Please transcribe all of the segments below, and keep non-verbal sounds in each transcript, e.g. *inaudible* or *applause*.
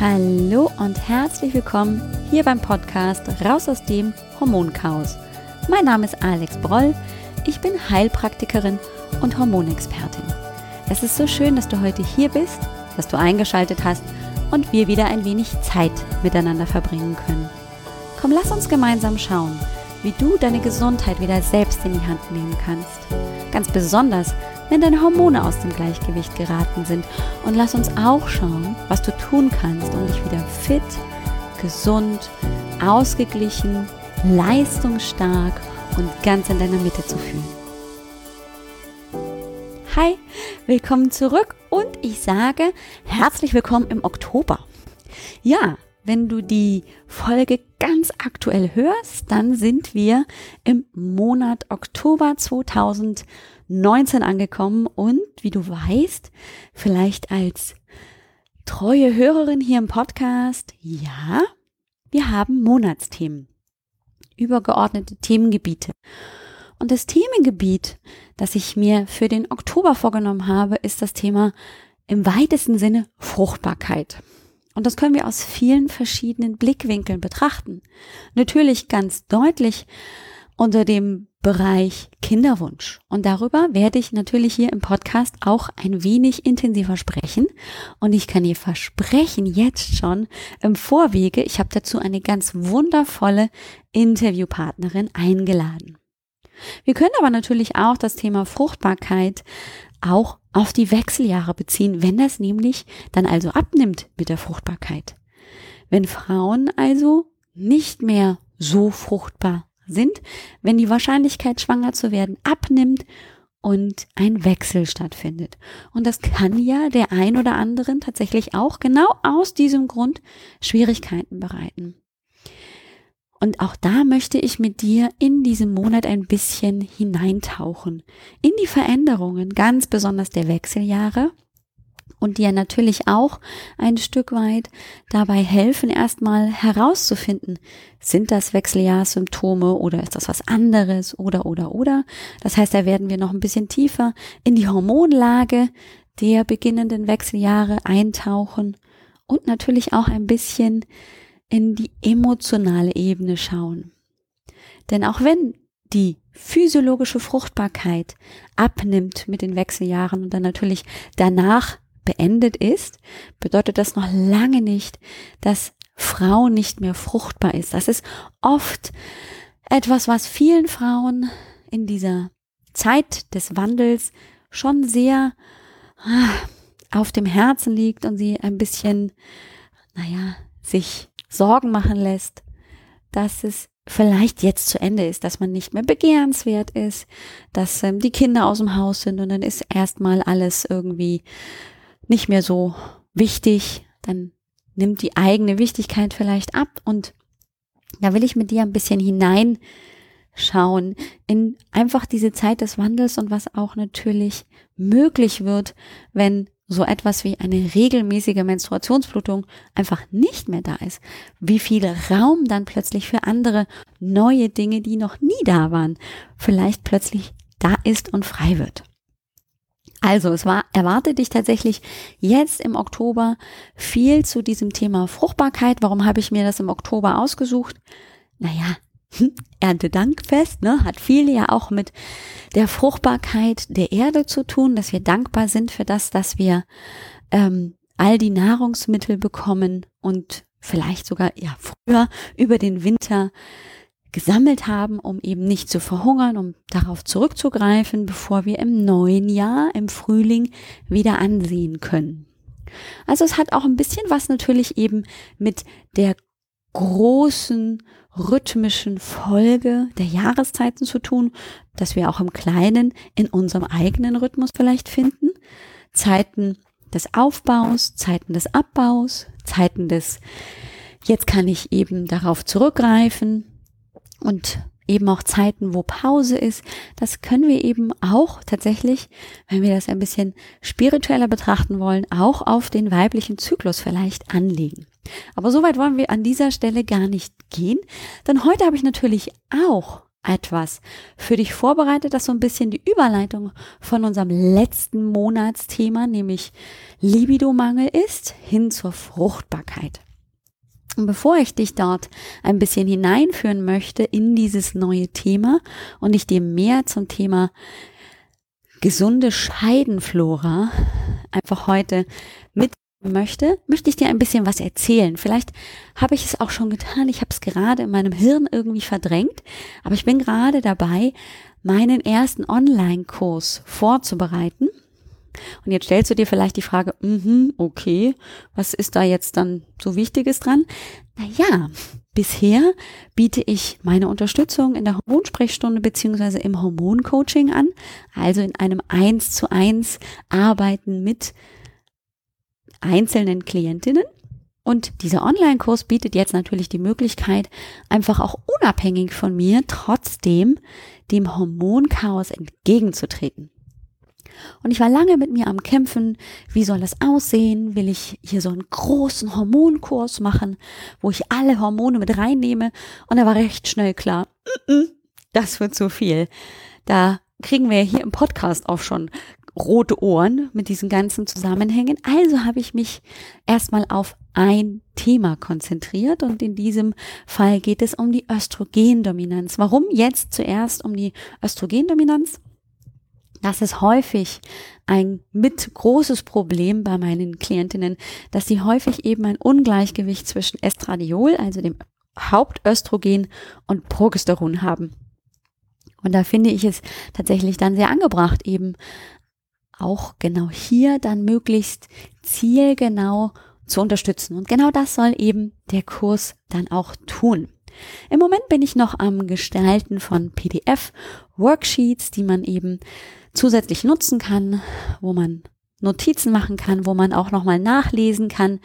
Hallo und herzlich willkommen hier beim Podcast Raus aus dem Hormonchaos. Mein Name ist Alex Broll, ich bin Heilpraktikerin und Hormonexpertin. Es ist so schön, dass du heute hier bist, dass du eingeschaltet hast und wir wieder ein wenig Zeit miteinander verbringen können. Komm, lass uns gemeinsam schauen, wie du deine Gesundheit wieder selbst in die Hand nehmen kannst. Ganz besonders, wenn deine Hormone aus dem Gleichgewicht geraten sind. Und lass uns auch schauen, was du tun kannst, um dich wieder fit, gesund, ausgeglichen, leistungsstark und ganz in deiner Mitte zu fühlen. Hi, willkommen zurück und ich sage herzlich willkommen im Oktober. Ja, wenn du die Folge ganz aktuell hörst, dann sind wir im Monat Oktober 2020. 19 angekommen und wie du weißt, vielleicht als treue Hörerin hier im Podcast, ja, wir haben Monatsthemen, übergeordnete Themengebiete. Und das Themengebiet, das ich mir für den Oktober vorgenommen habe, ist das Thema im weitesten Sinne Fruchtbarkeit. Und das können wir aus vielen verschiedenen Blickwinkeln betrachten. Natürlich ganz deutlich unter dem Bereich Kinderwunsch. Und darüber werde ich natürlich hier im Podcast auch ein wenig intensiver sprechen. Und ich kann dir versprechen, jetzt schon im Vorwege, ich habe dazu eine ganz wundervolle Interviewpartnerin eingeladen. Wir können aber natürlich auch das Thema Fruchtbarkeit auch auf die Wechseljahre beziehen, wenn das nämlich dann also abnimmt mit der Fruchtbarkeit. Wenn Frauen also nicht mehr so fruchtbar sind, wenn die Wahrscheinlichkeit, schwanger zu werden, abnimmt und ein Wechsel stattfindet. Und das kann ja der ein oder anderen tatsächlich auch genau aus diesem Grund Schwierigkeiten bereiten. Und auch da möchte ich mit dir in diesem Monat ein bisschen hineintauchen. In die Veränderungen, ganz besonders der Wechseljahre und dir natürlich auch ein Stück weit dabei helfen, erstmal herauszufinden, sind das Wechseljahrssymptome oder ist das was anderes oder oder oder. Das heißt, da werden wir noch ein bisschen tiefer in die Hormonlage der beginnenden Wechseljahre eintauchen und natürlich auch ein bisschen in die emotionale Ebene schauen. Denn auch wenn die physiologische Fruchtbarkeit abnimmt mit den Wechseljahren und dann natürlich danach beendet ist, bedeutet das noch lange nicht, dass Frau nicht mehr fruchtbar ist. Das ist oft etwas, was vielen Frauen in dieser Zeit des Wandels schon sehr ah, auf dem Herzen liegt und sie ein bisschen, naja, sich Sorgen machen lässt, dass es vielleicht jetzt zu Ende ist, dass man nicht mehr begehrenswert ist, dass ähm, die Kinder aus dem Haus sind und dann ist erstmal alles irgendwie nicht mehr so wichtig, dann nimmt die eigene Wichtigkeit vielleicht ab und da will ich mit dir ein bisschen hineinschauen in einfach diese Zeit des Wandels und was auch natürlich möglich wird, wenn so etwas wie eine regelmäßige Menstruationsblutung einfach nicht mehr da ist. Wie viel Raum dann plötzlich für andere neue Dinge, die noch nie da waren, vielleicht plötzlich da ist und frei wird. Also, es war, erwartet dich tatsächlich jetzt im Oktober viel zu diesem Thema Fruchtbarkeit. Warum habe ich mir das im Oktober ausgesucht? Naja, Erntedankfest, ne, hat viel ja auch mit der Fruchtbarkeit der Erde zu tun, dass wir dankbar sind für das, dass wir ähm, all die Nahrungsmittel bekommen und vielleicht sogar ja früher über den Winter gesammelt haben, um eben nicht zu verhungern, um darauf zurückzugreifen, bevor wir im neuen Jahr, im Frühling wieder ansehen können. Also es hat auch ein bisschen was natürlich eben mit der großen rhythmischen Folge der Jahreszeiten zu tun, dass wir auch im Kleinen in unserem eigenen Rhythmus vielleicht finden. Zeiten des Aufbaus, Zeiten des Abbaus, Zeiten des, jetzt kann ich eben darauf zurückgreifen, und eben auch Zeiten, wo Pause ist. Das können wir eben auch tatsächlich, wenn wir das ein bisschen spiritueller betrachten wollen, auch auf den weiblichen Zyklus vielleicht anlegen. Aber soweit wollen wir an dieser Stelle gar nicht gehen, denn heute habe ich natürlich auch etwas für dich vorbereitet, das so ein bisschen die Überleitung von unserem letzten Monatsthema, nämlich Libidomangel ist, hin zur Fruchtbarkeit. Und bevor ich dich dort ein bisschen hineinführen möchte in dieses neue Thema und ich dir mehr zum Thema gesunde Scheidenflora einfach heute möchte, möchte ich dir ein bisschen was erzählen. Vielleicht habe ich es auch schon getan. Ich habe es gerade in meinem Hirn irgendwie verdrängt, aber ich bin gerade dabei, meinen ersten Online-Kurs vorzubereiten. Und jetzt stellst du dir vielleicht die Frage, mm okay, was ist da jetzt dann so Wichtiges dran? Naja, bisher biete ich meine Unterstützung in der Hormonsprechstunde beziehungsweise im Hormoncoaching an, also in einem eins zu eins Arbeiten mit einzelnen Klientinnen. Und dieser Online-Kurs bietet jetzt natürlich die Möglichkeit, einfach auch unabhängig von mir trotzdem dem Hormonchaos entgegenzutreten. Und ich war lange mit mir am Kämpfen, wie soll das aussehen? Will ich hier so einen großen Hormonkurs machen, wo ich alle Hormone mit reinnehme? Und da war recht schnell klar, das wird zu viel. Da kriegen wir hier im Podcast auch schon rote Ohren mit diesen ganzen Zusammenhängen. Also habe ich mich erstmal auf ein Thema konzentriert und in diesem Fall geht es um die Östrogendominanz. Warum jetzt zuerst um die Östrogendominanz? Das ist häufig ein mit großes Problem bei meinen Klientinnen, dass sie häufig eben ein Ungleichgewicht zwischen Estradiol, also dem Hauptöstrogen und Progesteron haben. Und da finde ich es tatsächlich dann sehr angebracht, eben auch genau hier dann möglichst zielgenau zu unterstützen. Und genau das soll eben der Kurs dann auch tun. Im Moment bin ich noch am Gestalten von PDF-Worksheets, die man eben zusätzlich nutzen kann, wo man Notizen machen kann, wo man auch nochmal nachlesen kann,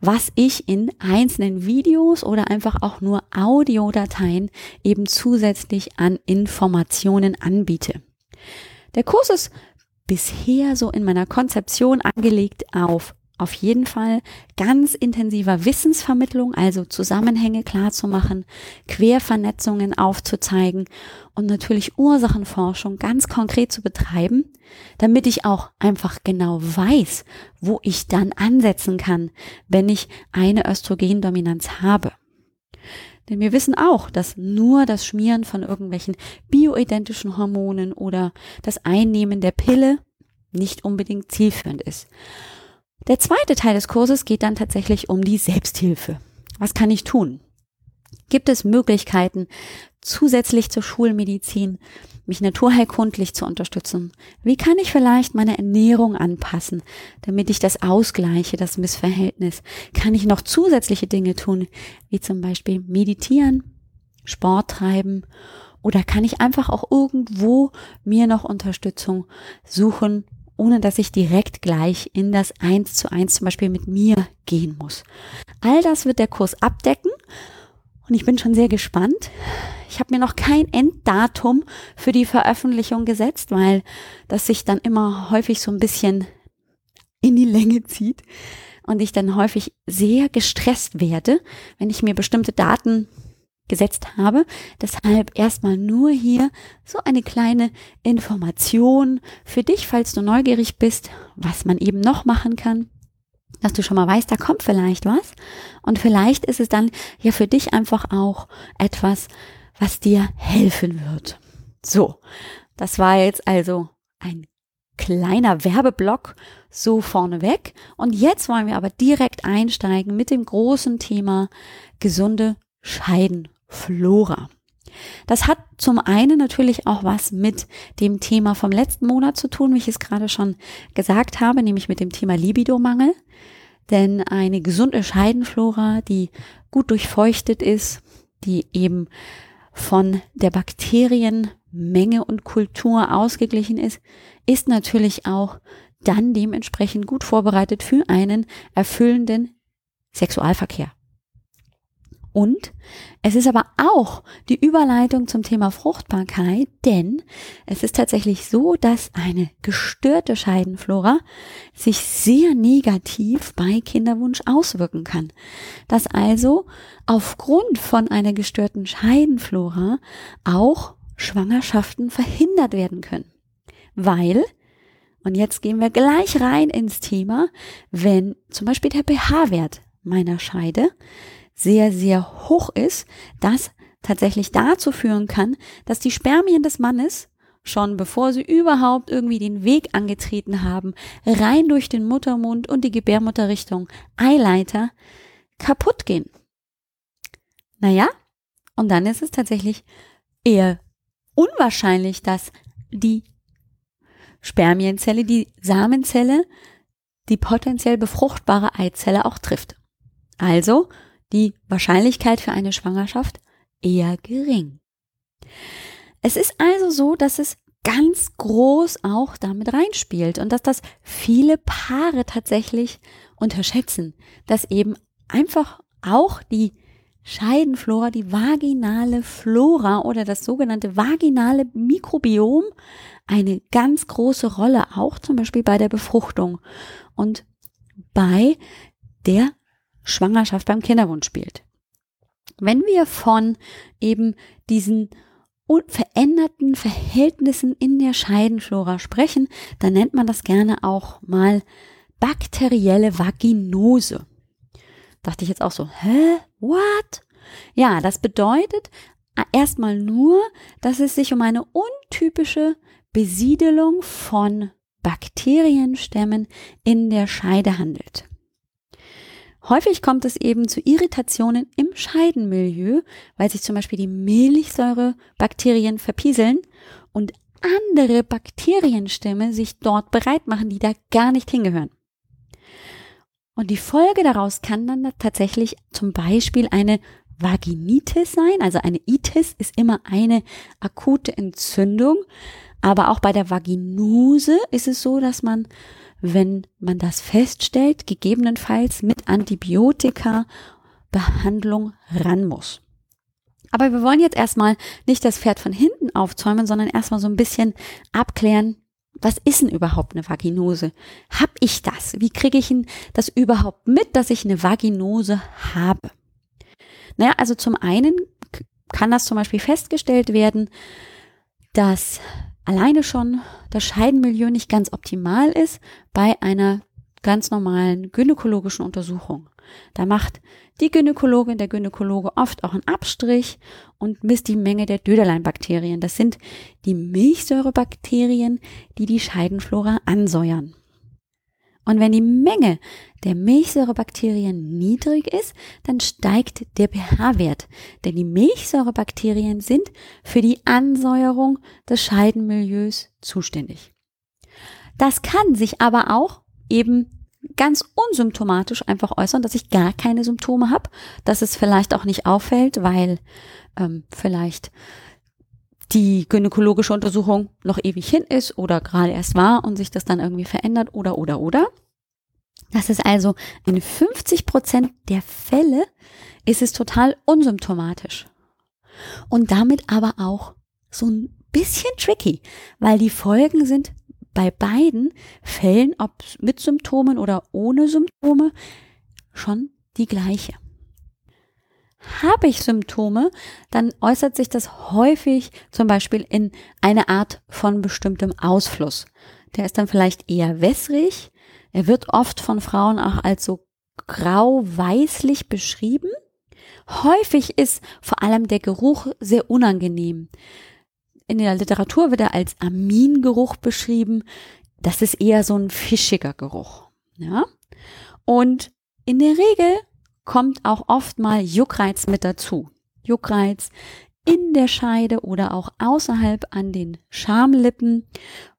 was ich in einzelnen Videos oder einfach auch nur Audiodateien eben zusätzlich an Informationen anbiete. Der Kurs ist bisher so in meiner Konzeption angelegt auf auf jeden Fall ganz intensiver Wissensvermittlung, also Zusammenhänge klar zu machen, Quervernetzungen aufzuzeigen und natürlich Ursachenforschung ganz konkret zu betreiben, damit ich auch einfach genau weiß, wo ich dann ansetzen kann, wenn ich eine Östrogendominanz habe. Denn wir wissen auch, dass nur das Schmieren von irgendwelchen bioidentischen Hormonen oder das Einnehmen der Pille nicht unbedingt zielführend ist. Der zweite Teil des Kurses geht dann tatsächlich um die Selbsthilfe. Was kann ich tun? Gibt es Möglichkeiten, zusätzlich zur Schulmedizin mich naturheilkundlich zu unterstützen? Wie kann ich vielleicht meine Ernährung anpassen, damit ich das ausgleiche, das Missverhältnis? Kann ich noch zusätzliche Dinge tun, wie zum Beispiel meditieren, Sport treiben oder kann ich einfach auch irgendwo mir noch Unterstützung suchen, ohne dass ich direkt gleich in das Eins zu eins zum Beispiel mit mir gehen muss. All das wird der Kurs abdecken und ich bin schon sehr gespannt. Ich habe mir noch kein Enddatum für die Veröffentlichung gesetzt, weil das sich dann immer häufig so ein bisschen in die Länge zieht und ich dann häufig sehr gestresst werde, wenn ich mir bestimmte Daten gesetzt habe. Deshalb erstmal nur hier so eine kleine Information für dich, falls du neugierig bist, was man eben noch machen kann. Dass du schon mal weißt, da kommt vielleicht was. Und vielleicht ist es dann ja für dich einfach auch etwas, was dir helfen wird. So, das war jetzt also ein kleiner Werbeblock so vorneweg. Und jetzt wollen wir aber direkt einsteigen mit dem großen Thema gesunde Scheiden Flora. Das hat zum einen natürlich auch was mit dem Thema vom letzten Monat zu tun, wie ich es gerade schon gesagt habe, nämlich mit dem Thema Libidomangel. Denn eine gesunde Scheidenflora, die gut durchfeuchtet ist, die eben von der Bakterienmenge und Kultur ausgeglichen ist, ist natürlich auch dann dementsprechend gut vorbereitet für einen erfüllenden Sexualverkehr. Und es ist aber auch die Überleitung zum Thema Fruchtbarkeit, denn es ist tatsächlich so, dass eine gestörte Scheidenflora sich sehr negativ bei Kinderwunsch auswirken kann. Dass also aufgrund von einer gestörten Scheidenflora auch Schwangerschaften verhindert werden können. Weil, und jetzt gehen wir gleich rein ins Thema, wenn zum Beispiel der pH-Wert meiner Scheide sehr, sehr hoch ist, das tatsächlich dazu führen kann, dass die Spermien des Mannes schon bevor sie überhaupt irgendwie den Weg angetreten haben, rein durch den Muttermund und die Gebärmutterrichtung Eileiter kaputt gehen. Naja, und dann ist es tatsächlich eher unwahrscheinlich, dass die Spermienzelle, die Samenzelle, die potenziell befruchtbare Eizelle auch trifft. Also die Wahrscheinlichkeit für eine Schwangerschaft eher gering. Es ist also so, dass es ganz groß auch damit reinspielt und dass das viele Paare tatsächlich unterschätzen, dass eben einfach auch die Scheidenflora, die vaginale Flora oder das sogenannte vaginale Mikrobiom eine ganz große Rolle auch zum Beispiel bei der Befruchtung und bei der Schwangerschaft beim Kinderwunsch spielt. Wenn wir von eben diesen veränderten Verhältnissen in der Scheidenflora sprechen, dann nennt man das gerne auch mal bakterielle Vaginose. Dachte ich jetzt auch so, hä? What? Ja, das bedeutet erstmal nur, dass es sich um eine untypische Besiedelung von Bakterienstämmen in der Scheide handelt. Häufig kommt es eben zu Irritationen im Scheidenmilieu, weil sich zum Beispiel die Milchsäurebakterien verpieseln und andere Bakterienstämme sich dort bereit machen, die da gar nicht hingehören. Und die Folge daraus kann dann tatsächlich zum Beispiel eine Vaginitis sein. Also eine Itis ist immer eine akute Entzündung. Aber auch bei der Vaginose ist es so, dass man wenn man das feststellt, gegebenenfalls mit Antibiotika Behandlung ran muss. Aber wir wollen jetzt erstmal nicht das Pferd von hinten aufzäumen, sondern erstmal so ein bisschen abklären, was ist denn überhaupt eine Vaginose? Hab ich das? Wie kriege ich das überhaupt mit, dass ich eine Vaginose habe? Naja, also zum einen kann das zum Beispiel festgestellt werden, dass alleine schon das Scheidenmilieu nicht ganz optimal ist bei einer ganz normalen gynäkologischen Untersuchung. Da macht die Gynäkologin, der Gynäkologe oft auch einen Abstrich und misst die Menge der Döderleinbakterien. Das sind die Milchsäurebakterien, die die Scheidenflora ansäuern. Und wenn die Menge der Milchsäurebakterien niedrig ist, dann steigt der pH-Wert. Denn die Milchsäurebakterien sind für die Ansäuerung des Scheidenmilieus zuständig. Das kann sich aber auch eben ganz unsymptomatisch einfach äußern, dass ich gar keine Symptome habe, dass es vielleicht auch nicht auffällt, weil ähm, vielleicht die gynäkologische Untersuchung noch ewig hin ist oder gerade erst war und sich das dann irgendwie verändert oder oder oder. Das ist also in 50 Prozent der Fälle ist es total unsymptomatisch. Und damit aber auch so ein bisschen tricky, weil die Folgen sind bei beiden Fällen, ob mit Symptomen oder ohne Symptome, schon die gleiche. Habe ich Symptome, dann äußert sich das häufig zum Beispiel in eine Art von bestimmtem Ausfluss. Der ist dann vielleicht eher wässrig. Er wird oft von Frauen auch als so grau-weißlich beschrieben. Häufig ist vor allem der Geruch sehr unangenehm. In der Literatur wird er als Amingeruch beschrieben. Das ist eher so ein fischiger Geruch. Ja? Und in der Regel kommt auch oft mal Juckreiz mit dazu. Juckreiz in der Scheide oder auch außerhalb an den Schamlippen.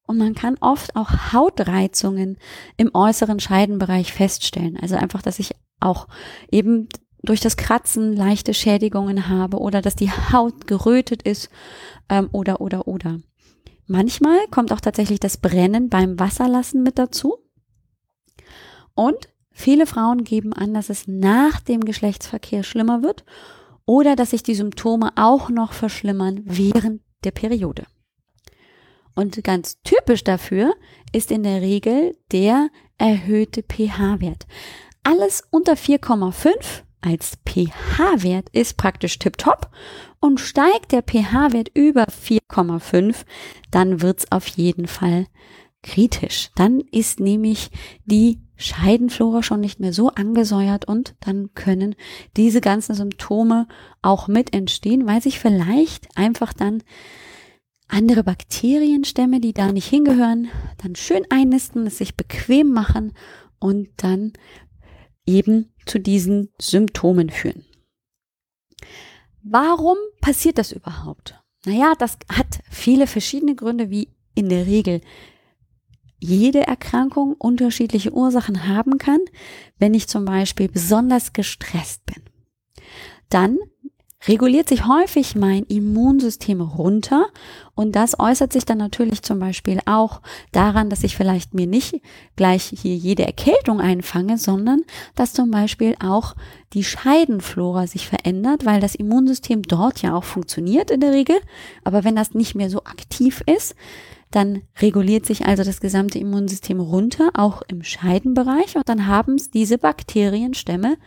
Und man kann oft auch Hautreizungen im äußeren Scheidenbereich feststellen. Also einfach, dass ich auch eben durch das Kratzen leichte Schädigungen habe oder dass die Haut gerötet ist ähm, oder oder oder. Manchmal kommt auch tatsächlich das Brennen beim Wasserlassen mit dazu. Und Viele Frauen geben an, dass es nach dem Geschlechtsverkehr schlimmer wird oder dass sich die Symptome auch noch verschlimmern während der Periode. Und ganz typisch dafür ist in der Regel der erhöhte pH-Wert. Alles unter 4,5 als pH-Wert ist praktisch tiptop und steigt der pH-Wert über 4,5, dann wird's auf jeden Fall kritisch. Dann ist nämlich die Scheidenflora schon nicht mehr so angesäuert und dann können diese ganzen Symptome auch mit entstehen, weil sich vielleicht einfach dann andere Bakterienstämme, die da nicht hingehören, dann schön einnisten, es sich bequem machen und dann eben zu diesen Symptomen führen. Warum passiert das überhaupt? Naja, das hat viele verschiedene Gründe, wie in der Regel jede Erkrankung unterschiedliche Ursachen haben kann, wenn ich zum Beispiel besonders gestresst bin. Dann reguliert sich häufig mein Immunsystem runter und das äußert sich dann natürlich zum Beispiel auch daran, dass ich vielleicht mir nicht gleich hier jede Erkältung einfange, sondern dass zum Beispiel auch die Scheidenflora sich verändert, weil das Immunsystem dort ja auch funktioniert in der Regel, aber wenn das nicht mehr so aktiv ist, dann reguliert sich also das gesamte Immunsystem runter, auch im Scheidenbereich, und dann haben es diese Bakterienstämme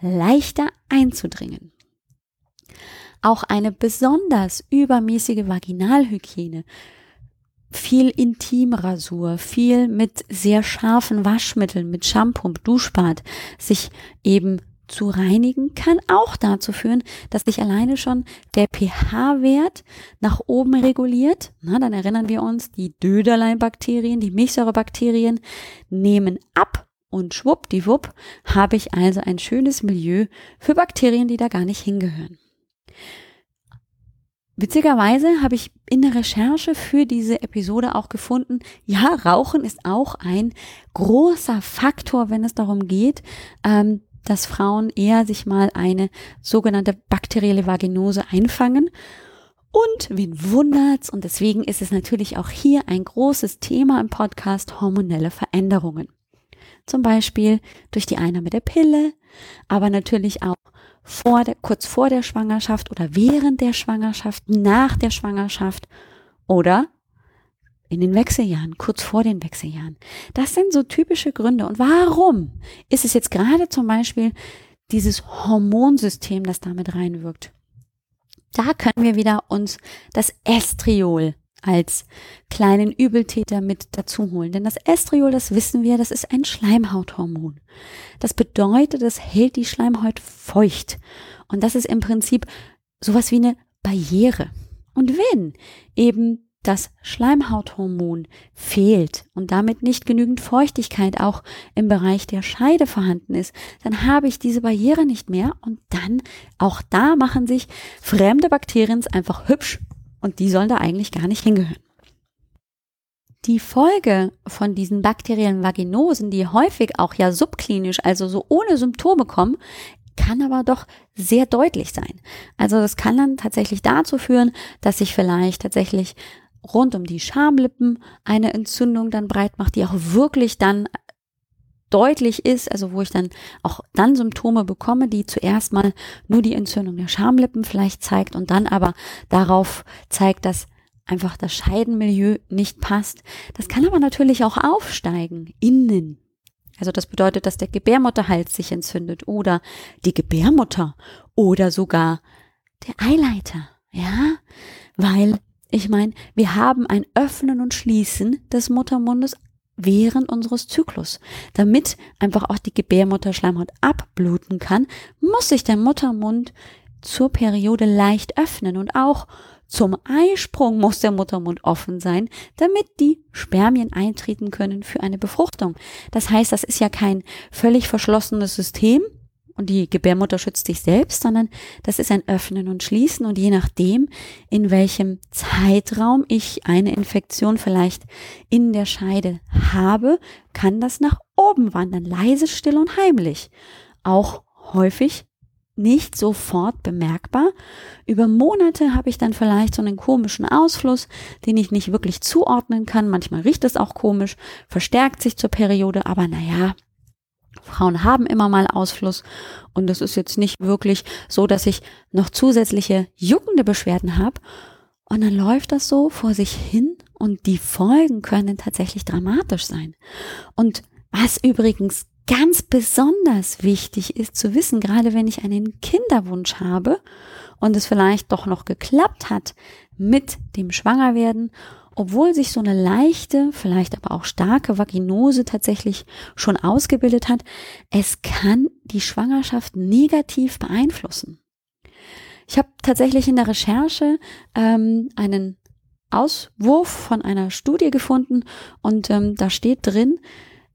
leichter einzudringen. Auch eine besonders übermäßige Vaginalhygiene, viel Intimrasur, viel mit sehr scharfen Waschmitteln, mit Shampoo, Duschbad, sich eben zu reinigen, kann auch dazu führen, dass sich alleine schon der pH-Wert nach oben reguliert. Na, dann erinnern wir uns, die Döderlein-Bakterien, die Milchsäurebakterien nehmen ab und schwuppdiwupp habe ich also ein schönes Milieu für Bakterien, die da gar nicht hingehören. Witzigerweise habe ich in der Recherche für diese Episode auch gefunden, ja, Rauchen ist auch ein großer Faktor, wenn es darum geht, ähm, dass Frauen eher sich mal eine sogenannte bakterielle Vaginose einfangen. Und wen wundert's? Und deswegen ist es natürlich auch hier ein großes Thema im Podcast hormonelle Veränderungen. Zum Beispiel durch die Einnahme der Pille, aber natürlich auch vor der, kurz vor der Schwangerschaft oder während der Schwangerschaft, nach der Schwangerschaft oder in den Wechseljahren, kurz vor den Wechseljahren. Das sind so typische Gründe. Und warum ist es jetzt gerade zum Beispiel dieses Hormonsystem, das damit reinwirkt? Da können wir wieder uns das Estriol als kleinen Übeltäter mit dazu holen. Denn das Estriol, das wissen wir, das ist ein Schleimhauthormon. Das bedeutet, es hält die Schleimhaut feucht. Und das ist im Prinzip sowas wie eine Barriere. Und wenn eben das Schleimhauthormon fehlt und damit nicht genügend Feuchtigkeit auch im Bereich der Scheide vorhanden ist, dann habe ich diese Barriere nicht mehr und dann auch da machen sich fremde Bakterien einfach hübsch und die sollen da eigentlich gar nicht hingehören. Die Folge von diesen bakteriellen Vaginosen, die häufig auch ja subklinisch, also so ohne Symptome kommen, kann aber doch sehr deutlich sein. Also das kann dann tatsächlich dazu führen, dass sich vielleicht tatsächlich rund um die Schamlippen eine Entzündung dann breit macht, die auch wirklich dann deutlich ist, also wo ich dann auch dann Symptome bekomme, die zuerst mal nur die Entzündung der Schamlippen vielleicht zeigt und dann aber darauf zeigt, dass einfach das Scheidenmilieu nicht passt. Das kann aber natürlich auch aufsteigen, innen. Also das bedeutet, dass der Gebärmutterhals sich entzündet oder die Gebärmutter oder sogar der Eileiter, ja, weil ich meine, wir haben ein Öffnen und Schließen des Muttermundes während unseres Zyklus. Damit einfach auch die Gebärmutterschleimhaut abbluten kann, muss sich der Muttermund zur Periode leicht öffnen und auch zum Eisprung muss der Muttermund offen sein, damit die Spermien eintreten können für eine Befruchtung. Das heißt, das ist ja kein völlig verschlossenes System, und die Gebärmutter schützt sich selbst, sondern das ist ein Öffnen und Schließen und je nachdem, in welchem Zeitraum ich eine Infektion vielleicht in der Scheide habe, kann das nach oben wandern, leise, still und heimlich. Auch häufig nicht sofort bemerkbar. Über Monate habe ich dann vielleicht so einen komischen Ausfluss, den ich nicht wirklich zuordnen kann. Manchmal riecht es auch komisch, verstärkt sich zur Periode, aber naja, Frauen haben immer mal Ausfluss und es ist jetzt nicht wirklich so, dass ich noch zusätzliche juckende Beschwerden habe. Und dann läuft das so vor sich hin und die Folgen können tatsächlich dramatisch sein. Und was übrigens ganz besonders wichtig ist zu wissen, gerade wenn ich einen Kinderwunsch habe und es vielleicht doch noch geklappt hat mit dem Schwangerwerden obwohl sich so eine leichte, vielleicht aber auch starke Vaginose tatsächlich schon ausgebildet hat, es kann die Schwangerschaft negativ beeinflussen. Ich habe tatsächlich in der Recherche ähm, einen Auswurf von einer Studie gefunden und ähm, da steht drin,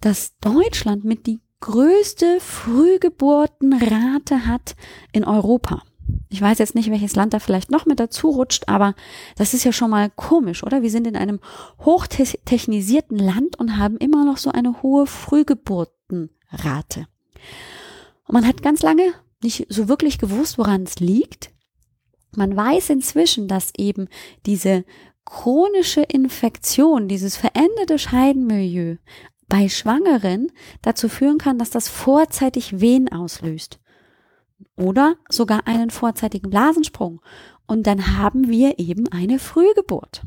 dass Deutschland mit die größte Frühgeburtenrate hat in Europa. Ich weiß jetzt nicht, welches Land da vielleicht noch mit dazu rutscht, aber das ist ja schon mal komisch, oder? Wir sind in einem hochtechnisierten Land und haben immer noch so eine hohe Frühgeburtenrate. Und man hat ganz lange nicht so wirklich gewusst, woran es liegt. Man weiß inzwischen, dass eben diese chronische Infektion, dieses veränderte Scheidenmilieu bei Schwangeren dazu führen kann, dass das vorzeitig Wehen auslöst oder sogar einen vorzeitigen Blasensprung. Und dann haben wir eben eine Frühgeburt.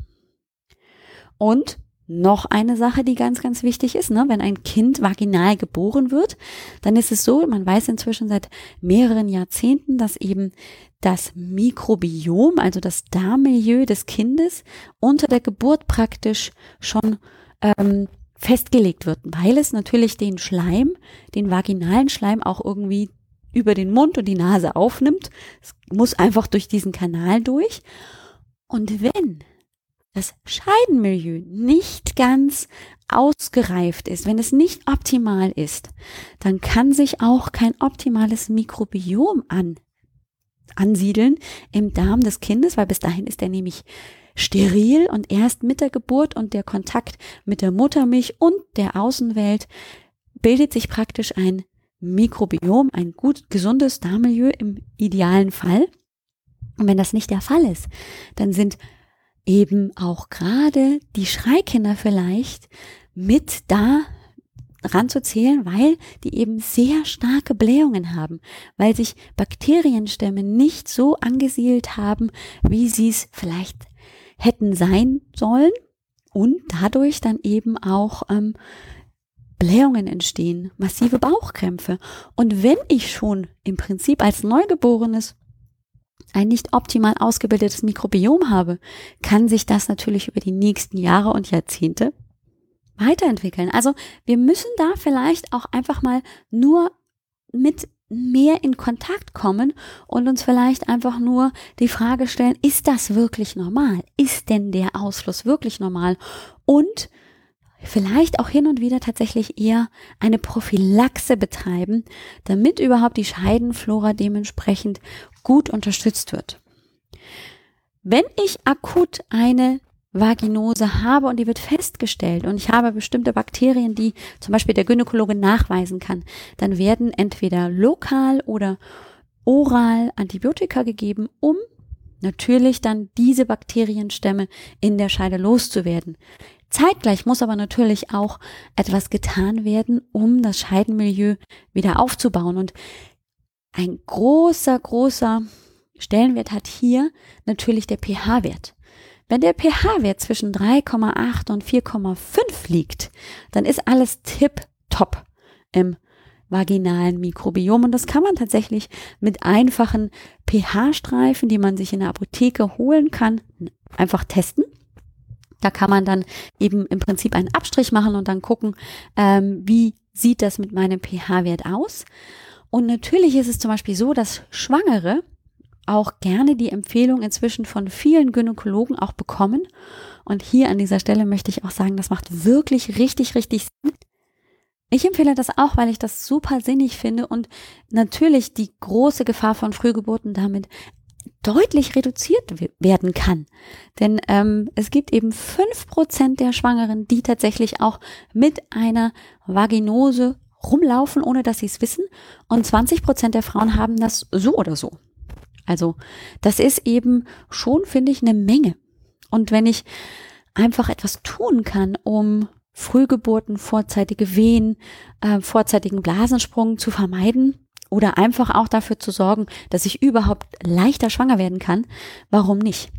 Und noch eine Sache, die ganz, ganz wichtig ist, ne? wenn ein Kind vaginal geboren wird, dann ist es so, man weiß inzwischen seit mehreren Jahrzehnten, dass eben das Mikrobiom, also das Darmmilieu des Kindes, unter der Geburt praktisch schon ähm, festgelegt wird, weil es natürlich den Schleim, den vaginalen Schleim auch irgendwie über den Mund und die Nase aufnimmt. Es muss einfach durch diesen Kanal durch. Und wenn das Scheidenmilieu nicht ganz ausgereift ist, wenn es nicht optimal ist, dann kann sich auch kein optimales Mikrobiom an, ansiedeln im Darm des Kindes, weil bis dahin ist er nämlich steril und erst mit der Geburt und der Kontakt mit der Muttermilch und der Außenwelt bildet sich praktisch ein Mikrobiom, ein gut gesundes Darmmilieu im idealen Fall. Und wenn das nicht der Fall ist, dann sind eben auch gerade die Schreikinder vielleicht mit da ranzuzählen, weil die eben sehr starke Blähungen haben, weil sich Bakterienstämme nicht so angesiedelt haben, wie sie es vielleicht hätten sein sollen und dadurch dann eben auch ähm, Blähungen entstehen, massive Bauchkrämpfe. Und wenn ich schon im Prinzip als Neugeborenes ein nicht optimal ausgebildetes Mikrobiom habe, kann sich das natürlich über die nächsten Jahre und Jahrzehnte weiterentwickeln. Also wir müssen da vielleicht auch einfach mal nur mit mehr in Kontakt kommen und uns vielleicht einfach nur die Frage stellen, ist das wirklich normal? Ist denn der Ausfluss wirklich normal? Und vielleicht auch hin und wieder tatsächlich eher eine Prophylaxe betreiben, damit überhaupt die Scheidenflora dementsprechend gut unterstützt wird. Wenn ich akut eine Vaginose habe und die wird festgestellt und ich habe bestimmte Bakterien, die zum Beispiel der Gynäkologe nachweisen kann, dann werden entweder lokal oder oral Antibiotika gegeben, um natürlich dann diese Bakterienstämme in der Scheide loszuwerden. Zeitgleich muss aber natürlich auch etwas getan werden, um das Scheidenmilieu wieder aufzubauen. Und ein großer, großer Stellenwert hat hier natürlich der pH-Wert. Wenn der pH-Wert zwischen 3,8 und 4,5 liegt, dann ist alles tip-top im vaginalen Mikrobiom. Und das kann man tatsächlich mit einfachen pH-Streifen, die man sich in der Apotheke holen kann, einfach testen. Da kann man dann eben im Prinzip einen Abstrich machen und dann gucken, ähm, wie sieht das mit meinem pH-Wert aus. Und natürlich ist es zum Beispiel so, dass Schwangere auch gerne die Empfehlung inzwischen von vielen Gynäkologen auch bekommen. Und hier an dieser Stelle möchte ich auch sagen, das macht wirklich richtig, richtig Sinn. Ich empfehle das auch, weil ich das super sinnig finde und natürlich die große Gefahr von Frühgeburten damit deutlich reduziert werden kann. Denn ähm, es gibt eben fünf Prozent der Schwangeren, die tatsächlich auch mit einer Vaginose rumlaufen, ohne dass sie es wissen. Und 20 Prozent der Frauen haben das so oder so. Also das ist eben schon, finde ich, eine Menge. Und wenn ich einfach etwas tun kann, um Frühgeburten, vorzeitige Wehen, äh, vorzeitigen Blasensprung zu vermeiden oder einfach auch dafür zu sorgen, dass ich überhaupt leichter schwanger werden kann, warum nicht?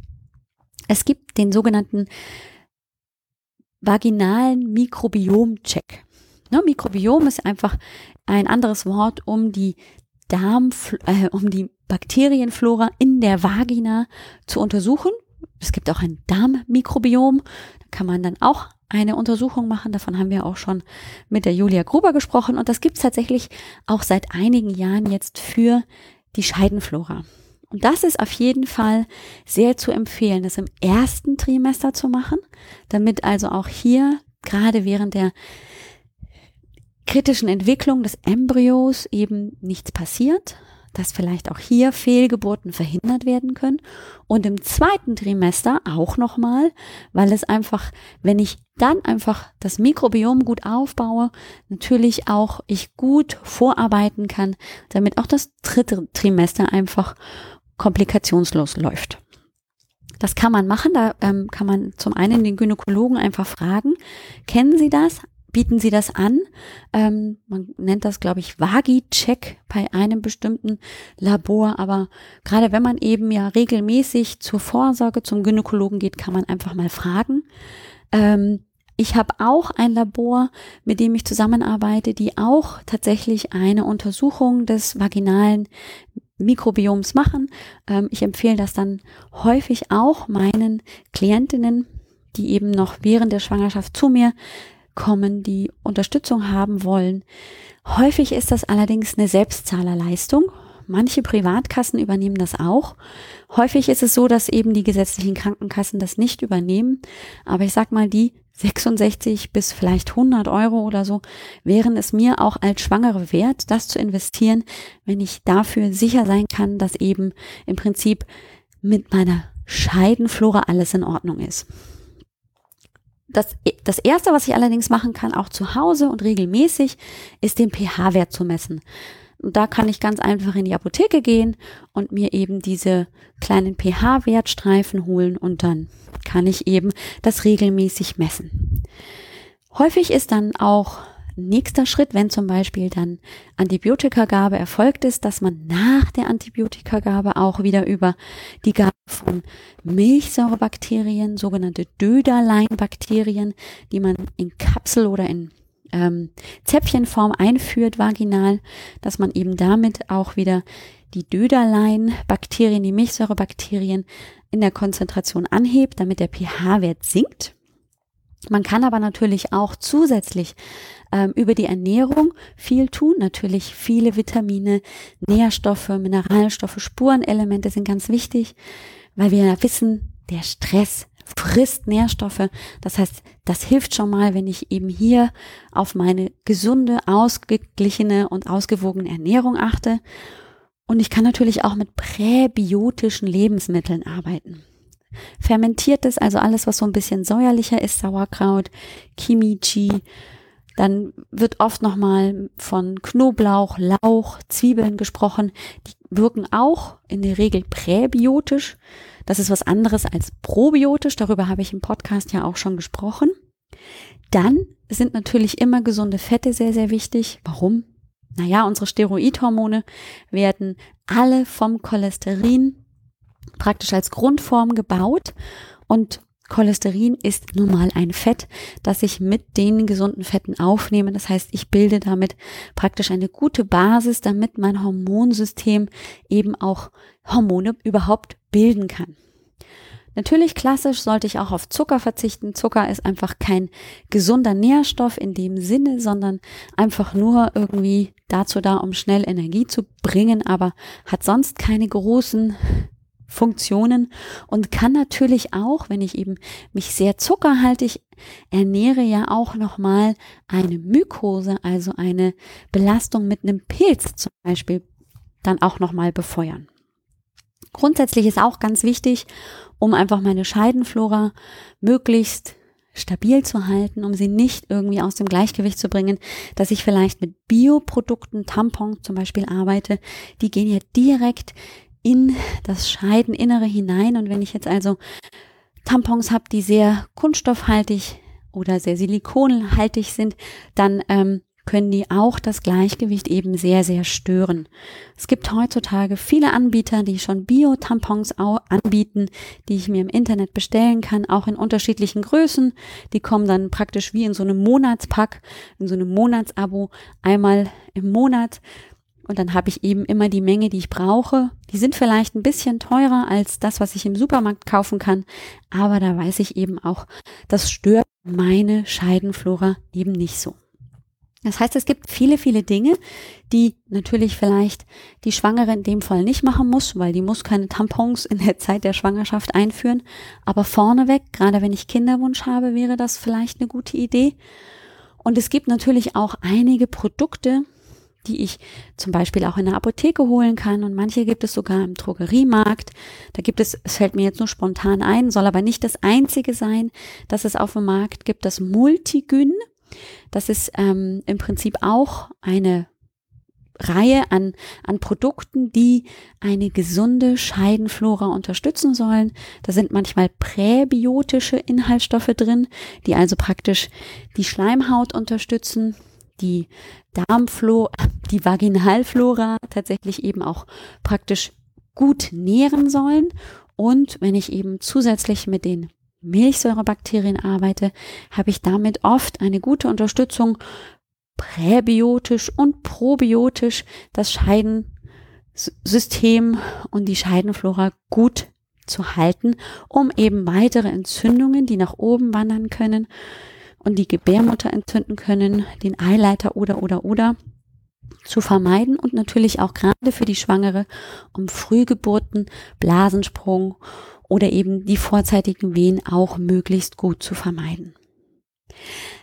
Es gibt den sogenannten vaginalen Mikrobiom-Check. Ne, Mikrobiom ist einfach ein anderes Wort, um die Darm, äh, um die Bakterienflora in der Vagina zu untersuchen. Es gibt auch ein Darmmikrobiom. Kann man dann auch eine Untersuchung machen. Davon haben wir auch schon mit der Julia Gruber gesprochen. Und das gibt es tatsächlich auch seit einigen Jahren jetzt für die Scheidenflora. Und das ist auf jeden Fall sehr zu empfehlen, das im ersten Trimester zu machen, damit also auch hier gerade während der kritischen Entwicklung des Embryos eben nichts passiert, dass vielleicht auch hier Fehlgeburten verhindert werden können. Und im zweiten Trimester auch nochmal, weil es einfach, wenn ich dann einfach das Mikrobiom gut aufbaue, natürlich auch ich gut vorarbeiten kann, damit auch das dritte Trimester einfach komplikationslos läuft. Das kann man machen, da ähm, kann man zum einen den Gynäkologen einfach fragen, kennen Sie das? Bieten Sie das an? Ähm, man nennt das, glaube ich, Vagi-Check bei einem bestimmten Labor, aber gerade wenn man eben ja regelmäßig zur Vorsorge zum Gynäkologen geht, kann man einfach mal fragen. Ähm, ich habe auch ein Labor, mit dem ich zusammenarbeite, die auch tatsächlich eine Untersuchung des vaginalen Mikrobioms machen. Ähm, ich empfehle das dann häufig auch meinen Klientinnen, die eben noch während der Schwangerschaft zu mir kommen, die Unterstützung haben wollen. Häufig ist das allerdings eine Selbstzahlerleistung. Manche Privatkassen übernehmen das auch. Häufig ist es so, dass eben die gesetzlichen Krankenkassen das nicht übernehmen. Aber ich sag mal, die 66 bis vielleicht 100 Euro oder so wären es mir auch als Schwangere wert, das zu investieren, wenn ich dafür sicher sein kann, dass eben im Prinzip mit meiner Scheidenflora alles in Ordnung ist. Das, das erste, was ich allerdings machen kann, auch zu Hause und regelmäßig, ist den pH-Wert zu messen. Und da kann ich ganz einfach in die Apotheke gehen und mir eben diese kleinen pH-Wertstreifen holen und dann kann ich eben das regelmäßig messen. Häufig ist dann auch nächster Schritt, wenn zum Beispiel dann Antibiotikagabe erfolgt ist, dass man nach der Antibiotikagabe auch wieder über die Gabe von Milchsäurebakterien, sogenannte Döderleinbakterien, die man in Kapsel oder in ähm, Zäpfchenform einführt, vaginal, dass man eben damit auch wieder die Döderlein-Bakterien, die Milchsäurebakterien in der Konzentration anhebt, damit der pH-Wert sinkt. Man kann aber natürlich auch zusätzlich ähm, über die Ernährung viel tun. Natürlich viele Vitamine, Nährstoffe, Mineralstoffe, Spurenelemente sind ganz wichtig, weil wir wissen, der Stress frisst Nährstoffe. Das heißt, das hilft schon mal, wenn ich eben hier auf meine gesunde, ausgeglichene und ausgewogene Ernährung achte. Und ich kann natürlich auch mit präbiotischen Lebensmitteln arbeiten. Fermentiertes, also alles, was so ein bisschen säuerlicher ist, Sauerkraut, Kimchi, dann wird oft nochmal von Knoblauch, Lauch, Zwiebeln gesprochen. Die wirken auch in der Regel präbiotisch. Das ist was anderes als probiotisch. Darüber habe ich im Podcast ja auch schon gesprochen. Dann sind natürlich immer gesunde Fette sehr, sehr wichtig. Warum? Naja, unsere Steroidhormone werden alle vom Cholesterin praktisch als Grundform gebaut und Cholesterin ist nun mal ein Fett, das ich mit den gesunden Fetten aufnehme. Das heißt, ich bilde damit praktisch eine gute Basis, damit mein Hormonsystem eben auch Hormone überhaupt bilden kann. Natürlich klassisch sollte ich auch auf Zucker verzichten. Zucker ist einfach kein gesunder Nährstoff in dem Sinne, sondern einfach nur irgendwie dazu da, um schnell Energie zu bringen, aber hat sonst keine großen Funktionen und kann natürlich auch, wenn ich eben mich sehr zuckerhaltig ernähre, ja auch nochmal eine Mykose, also eine Belastung mit einem Pilz zum Beispiel, dann auch nochmal befeuern. Grundsätzlich ist auch ganz wichtig, um einfach meine Scheidenflora möglichst stabil zu halten, um sie nicht irgendwie aus dem Gleichgewicht zu bringen, dass ich vielleicht mit Bioprodukten, Tampons zum Beispiel arbeite. Die gehen ja direkt in das Scheideninnere hinein. Und wenn ich jetzt also Tampons habe, die sehr kunststoffhaltig oder sehr silikonhaltig sind, dann ähm, können die auch das Gleichgewicht eben sehr, sehr stören. Es gibt heutzutage viele Anbieter, die schon Bio-Tampons anbieten, die ich mir im Internet bestellen kann, auch in unterschiedlichen Größen. Die kommen dann praktisch wie in so einem Monatspack, in so einem Monatsabo einmal im Monat. Und dann habe ich eben immer die Menge, die ich brauche. Die sind vielleicht ein bisschen teurer als das, was ich im Supermarkt kaufen kann. Aber da weiß ich eben auch, das stört meine Scheidenflora eben nicht so. Das heißt, es gibt viele, viele Dinge, die natürlich vielleicht die Schwangere in dem Fall nicht machen muss, weil die muss keine Tampons in der Zeit der Schwangerschaft einführen. Aber vorneweg, gerade wenn ich Kinderwunsch habe, wäre das vielleicht eine gute Idee. Und es gibt natürlich auch einige Produkte, die ich zum Beispiel auch in der Apotheke holen kann und manche gibt es sogar im Drogeriemarkt. Da gibt es, es fällt mir jetzt nur spontan ein, soll aber nicht das einzige sein, dass es auf dem Markt gibt, das Multigyn. Das ist ähm, im Prinzip auch eine Reihe an, an Produkten, die eine gesunde Scheidenflora unterstützen sollen. Da sind manchmal präbiotische Inhaltsstoffe drin, die also praktisch die Schleimhaut unterstützen, die Darmflora, *laughs* die Vaginalflora tatsächlich eben auch praktisch gut nähren sollen. Und wenn ich eben zusätzlich mit den Milchsäurebakterien arbeite, habe ich damit oft eine gute Unterstützung präbiotisch und probiotisch das Scheidensystem und die Scheidenflora gut zu halten, um eben weitere Entzündungen, die nach oben wandern können und die Gebärmutter entzünden können, den Eileiter oder oder oder zu vermeiden und natürlich auch gerade für die Schwangere, um Frühgeburten, Blasensprung oder eben die vorzeitigen Wehen auch möglichst gut zu vermeiden.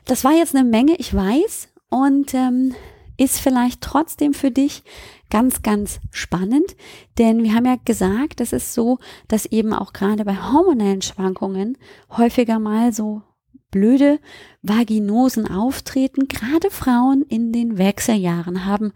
Das war jetzt eine Menge, ich weiß, und ähm, ist vielleicht trotzdem für dich ganz, ganz spannend, denn wir haben ja gesagt, es ist so, dass eben auch gerade bei hormonellen Schwankungen häufiger mal so blöde Vaginosen auftreten. Gerade Frauen in den Wechseljahren haben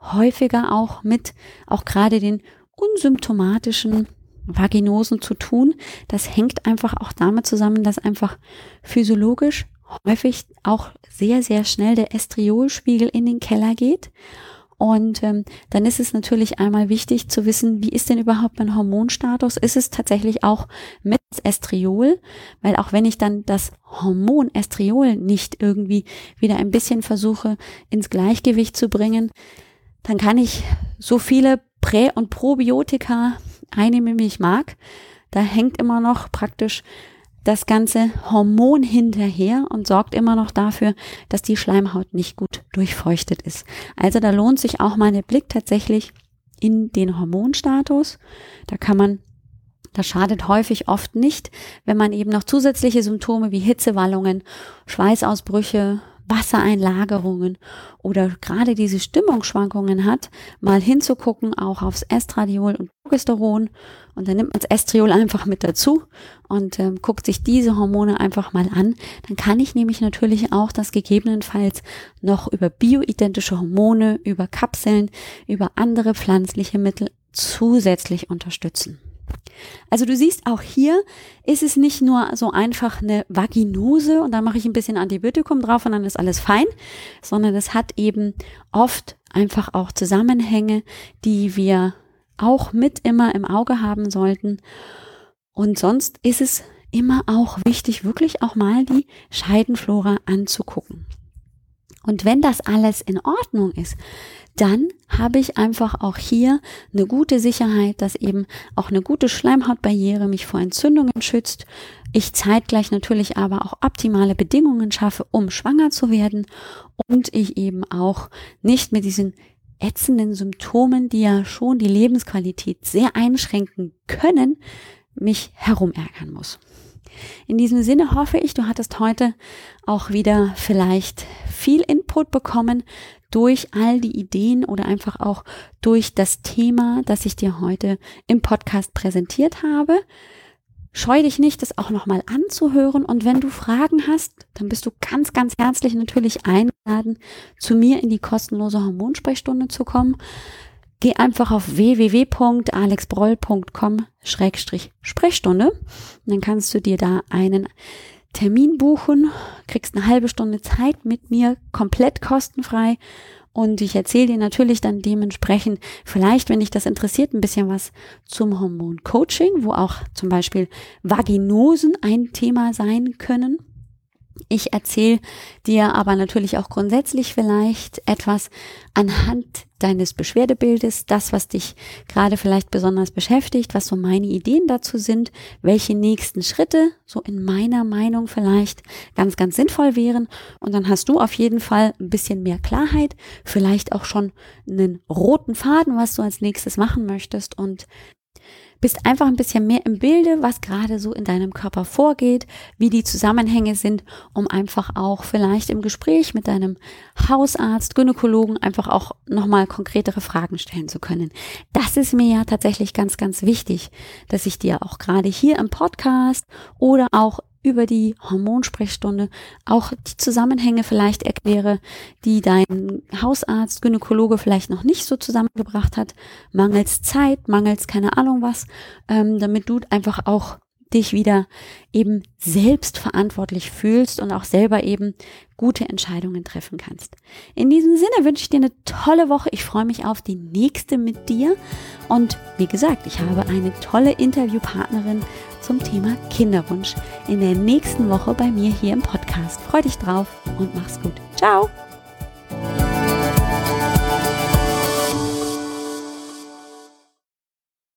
häufiger auch mit auch gerade den unsymptomatischen Vaginosen zu tun. Das hängt einfach auch damit zusammen, dass einfach physiologisch häufig auch sehr, sehr schnell der Estriolspiegel in den Keller geht. Und ähm, dann ist es natürlich einmal wichtig zu wissen, wie ist denn überhaupt mein Hormonstatus? Ist es tatsächlich auch mit Estriol? Weil auch wenn ich dann das Hormon Estriol nicht irgendwie wieder ein bisschen versuche ins Gleichgewicht zu bringen, dann kann ich so viele Prä- und Probiotika einnehmen, wie ich mag. Da hängt immer noch praktisch das ganze Hormon hinterher und sorgt immer noch dafür, dass die Schleimhaut nicht gut durchfeuchtet ist. Also da lohnt sich auch mal der Blick tatsächlich in den Hormonstatus. Da kann man das schadet häufig oft nicht, wenn man eben noch zusätzliche Symptome wie Hitzewallungen, Schweißausbrüche, Wassereinlagerungen oder gerade diese Stimmungsschwankungen hat, mal hinzugucken, auch aufs Estradiol und Progesteron. Und dann nimmt man das Estriol einfach mit dazu und ähm, guckt sich diese Hormone einfach mal an. Dann kann ich nämlich natürlich auch das gegebenenfalls noch über bioidentische Hormone, über Kapseln, über andere pflanzliche Mittel zusätzlich unterstützen. Also du siehst, auch hier ist es nicht nur so einfach eine Vaginose und dann mache ich ein bisschen Antibiotikum drauf und dann ist alles fein, sondern es hat eben oft einfach auch Zusammenhänge, die wir auch mit immer im Auge haben sollten. Und sonst ist es immer auch wichtig, wirklich auch mal die Scheidenflora anzugucken. Und wenn das alles in Ordnung ist, dann habe ich einfach auch hier eine gute Sicherheit, dass eben auch eine gute Schleimhautbarriere mich vor Entzündungen schützt. Ich zeitgleich natürlich aber auch optimale Bedingungen schaffe, um schwanger zu werden und ich eben auch nicht mit diesen ätzenden Symptomen, die ja schon die Lebensqualität sehr einschränken können, mich herumärgern muss. In diesem Sinne hoffe ich, du hattest heute auch wieder vielleicht viel Input bekommen durch all die Ideen oder einfach auch durch das Thema, das ich dir heute im Podcast präsentiert habe. Scheu dich nicht, das auch nochmal anzuhören. Und wenn du Fragen hast, dann bist du ganz, ganz herzlich natürlich eingeladen, zu mir in die kostenlose Hormonsprechstunde zu kommen. Geh einfach auf www.alexbroll.com-sprechstunde. Dann kannst du dir da einen Termin buchen, kriegst eine halbe Stunde Zeit mit mir, komplett kostenfrei. Und ich erzähle dir natürlich dann dementsprechend, vielleicht, wenn dich das interessiert, ein bisschen was zum Hormoncoaching, wo auch zum Beispiel Vaginosen ein Thema sein können. Ich erzähle dir aber natürlich auch grundsätzlich vielleicht etwas anhand deines Beschwerdebildes, das, was dich gerade vielleicht besonders beschäftigt, was so meine Ideen dazu sind, welche nächsten Schritte so in meiner Meinung vielleicht ganz, ganz sinnvoll wären. Und dann hast du auf jeden Fall ein bisschen mehr Klarheit, vielleicht auch schon einen roten Faden, was du als nächstes machen möchtest und bist einfach ein bisschen mehr im Bilde, was gerade so in deinem Körper vorgeht, wie die Zusammenhänge sind, um einfach auch vielleicht im Gespräch mit deinem Hausarzt, Gynäkologen einfach auch nochmal konkretere Fragen stellen zu können. Das ist mir ja tatsächlich ganz, ganz wichtig, dass ich dir auch gerade hier im Podcast oder auch über die Hormonsprechstunde auch die Zusammenhänge vielleicht erkläre, die dein Hausarzt, Gynäkologe vielleicht noch nicht so zusammengebracht hat, mangels Zeit, mangels keine Ahnung was, ähm, damit du einfach auch dich wieder eben selbst verantwortlich fühlst und auch selber eben gute Entscheidungen treffen kannst. In diesem Sinne wünsche ich dir eine tolle Woche. Ich freue mich auf die nächste mit dir. Und wie gesagt, ich habe eine tolle Interviewpartnerin zum Thema Kinderwunsch in der nächsten Woche bei mir hier im Podcast. Freu dich drauf und mach's gut. Ciao!